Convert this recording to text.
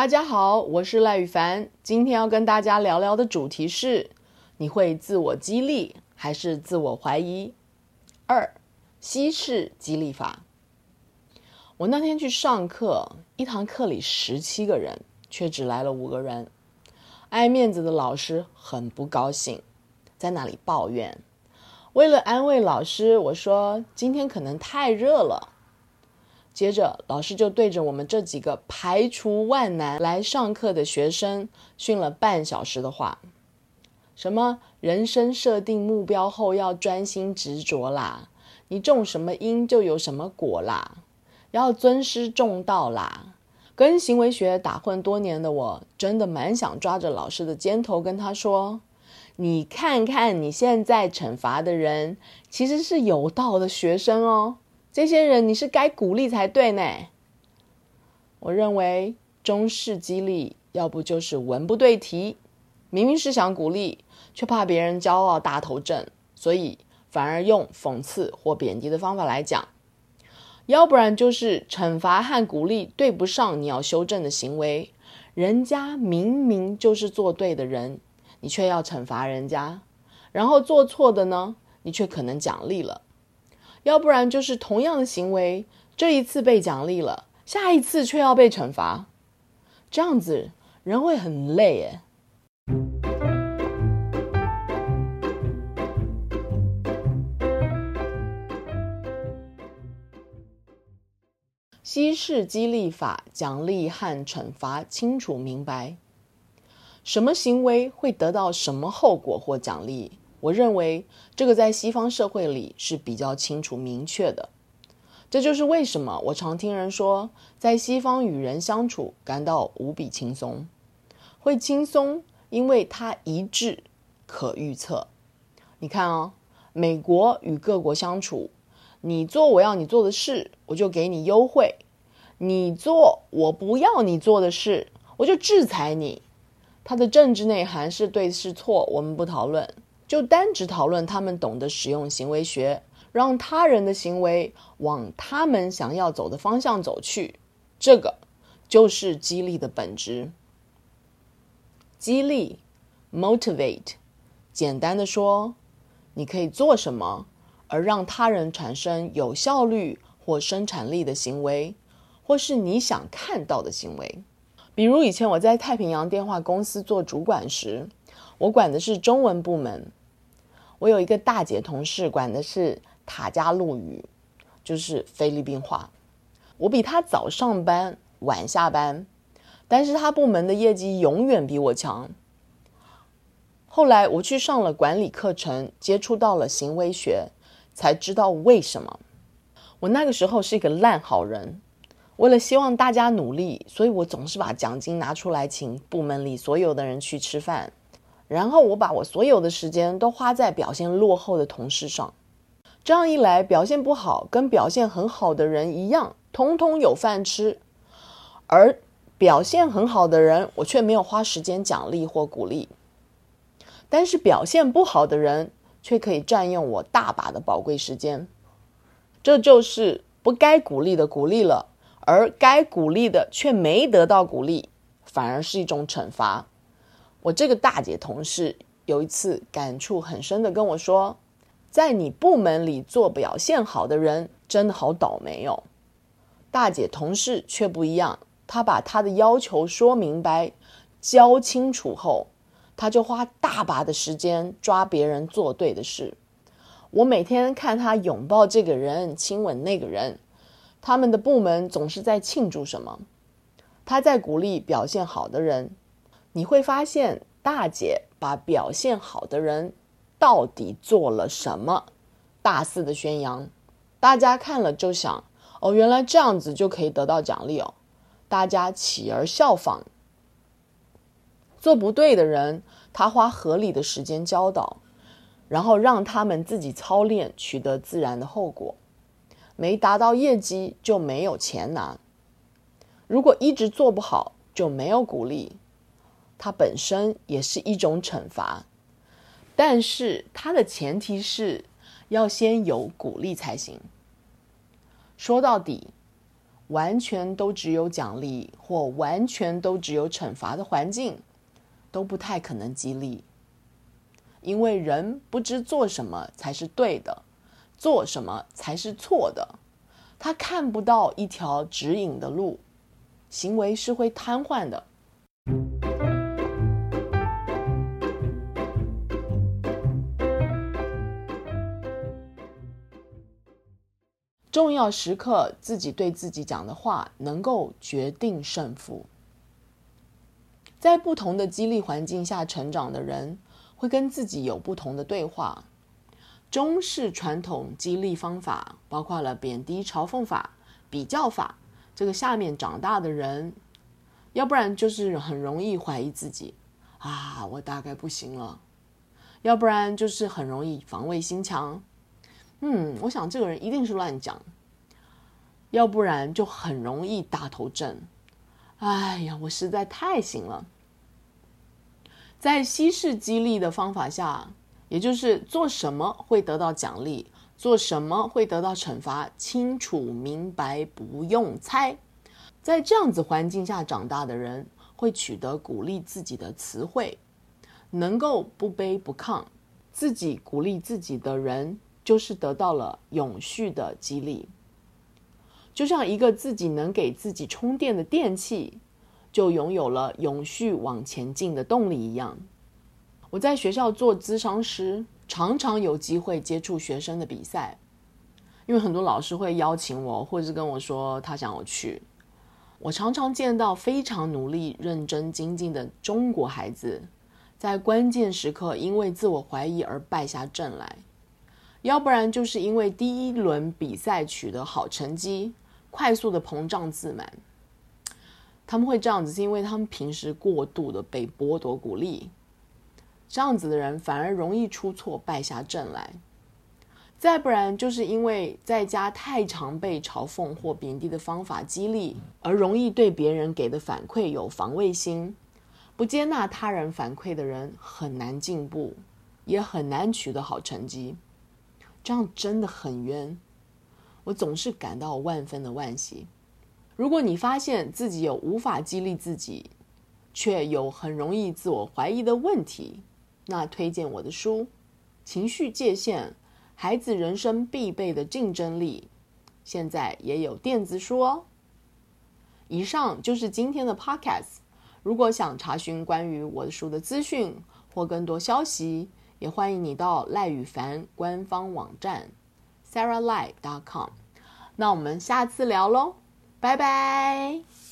大家好，我是赖宇凡。今天要跟大家聊聊的主题是：你会自我激励还是自我怀疑？二、西式激励法。我那天去上课，一堂课里十七个人，却只来了五个人。爱面子的老师很不高兴，在那里抱怨。为了安慰老师，我说今天可能太热了。接着，老师就对着我们这几个排除万难来上课的学生训了半小时的话，什么人生设定目标后要专心执着啦，你种什么因就有什么果啦，要尊师重道啦。跟行为学打混多年的我，真的蛮想抓着老师的肩头跟他说：“你看看你现在惩罚的人，其实是有道的学生哦。”这些人你是该鼓励才对呢。我认为中式激励要不就是文不对题，明明是想鼓励，却怕别人骄傲大头症，所以反而用讽刺或贬低的方法来讲；要不然就是惩罚和鼓励对不上你要修正的行为，人家明明就是做对的人，你却要惩罚人家，然后做错的呢，你却可能奖励了。要不然就是同样的行为，这一次被奖励了，下一次却要被惩罚，这样子人会很累耶。西式激励法，奖励和惩罚清楚明白，什么行为会得到什么后果或奖励。我认为这个在西方社会里是比较清楚明确的，这就是为什么我常听人说，在西方与人相处感到无比轻松。会轻松，因为它一致、可预测。你看哦，美国与各国相处，你做我要你做的事，我就给你优惠；你做我不要你做的事，我就制裁你。它的政治内涵是对是错，我们不讨论。就单只讨论他们懂得使用行为学，让他人的行为往他们想要走的方向走去，这个就是激励的本质。激励，motivate，简单的说，你可以做什么，而让他人产生有效率或生产力的行为，或是你想看到的行为。比如以前我在太平洋电话公司做主管时，我管的是中文部门。我有一个大姐同事，管的是塔加禄语，就是菲律宾话。我比她早上班，晚下班，但是她部门的业绩永远比我强。后来我去上了管理课程，接触到了行为学，才知道为什么。我那个时候是一个烂好人，为了希望大家努力，所以我总是把奖金拿出来请部门里所有的人去吃饭。然后我把我所有的时间都花在表现落后的同事上，这样一来，表现不好跟表现很好的人一样，通通有饭吃；而表现很好的人，我却没有花时间奖励或鼓励。但是表现不好的人却可以占用我大把的宝贵时间，这就是不该鼓励的鼓励了，而该鼓励的却没得到鼓励，反而是一种惩罚。我这个大姐同事有一次感触很深的跟我说，在你部门里做表现好的人真的好倒霉哦。大姐同事却不一样，她把她的要求说明白、教清楚后，她就花大把的时间抓别人做对的事。我每天看她拥抱这个人、亲吻那个人，他们的部门总是在庆祝什么？她在鼓励表现好的人。你会发现，大姐把表现好的人到底做了什么，大肆的宣扬，大家看了就想：哦，原来这样子就可以得到奖励哦，大家起而效仿。做不对的人，他花合理的时间教导，然后让他们自己操练，取得自然的后果。没达到业绩就没有钱拿，如果一直做不好，就没有鼓励。它本身也是一种惩罚，但是它的前提是要先有鼓励才行。说到底，完全都只有奖励或完全都只有惩罚的环境，都不太可能激励。因为人不知做什么才是对的，做什么才是错的，他看不到一条指引的路，行为是会瘫痪的。重要时刻，自己对自己讲的话能够决定胜负。在不同的激励环境下成长的人，会跟自己有不同的对话。中式传统激励方法包括了贬低、嘲讽法、比较法。这个下面长大的人，要不然就是很容易怀疑自己，啊，我大概不行了；要不然就是很容易防卫心强。嗯，我想这个人一定是乱讲，要不然就很容易打头阵。哎呀，我实在太行了。在稀释激励的方法下，也就是做什么会得到奖励，做什么会得到惩罚，清楚明白，不用猜。在这样子环境下长大的人，会取得鼓励自己的词汇，能够不卑不亢，自己鼓励自己的人。就是得到了永续的激励，就像一个自己能给自己充电的电器，就拥有了永续往前进的动力一样。我在学校做咨商师，常常有机会接触学生的比赛，因为很多老师会邀请我，或者是跟我说他想我去。我常常见到非常努力、认真精进的中国孩子，在关键时刻因为自我怀疑而败下阵来。要不然就是因为第一轮比赛取得好成绩，快速的膨胀自满。他们会这样子，是因为他们平时过度的被剥夺鼓励，这样子的人反而容易出错，败下阵来。再不然就是因为在家太常被嘲讽或贬低的方法激励，而容易对别人给的反馈有防卫心，不接纳他人反馈的人很难进步，也很难取得好成绩。这样真的很冤，我总是感到万分的惋惜。如果你发现自己有无法激励自己，却有很容易自我怀疑的问题，那推荐我的书《情绪界限：孩子人生必备的竞争力》，现在也有电子书哦。以上就是今天的 Podcast。如果想查询关于我的书的资讯或更多消息，也欢迎你到赖宇凡官方网站 sarahlie.com。那我们下次聊喽，拜拜。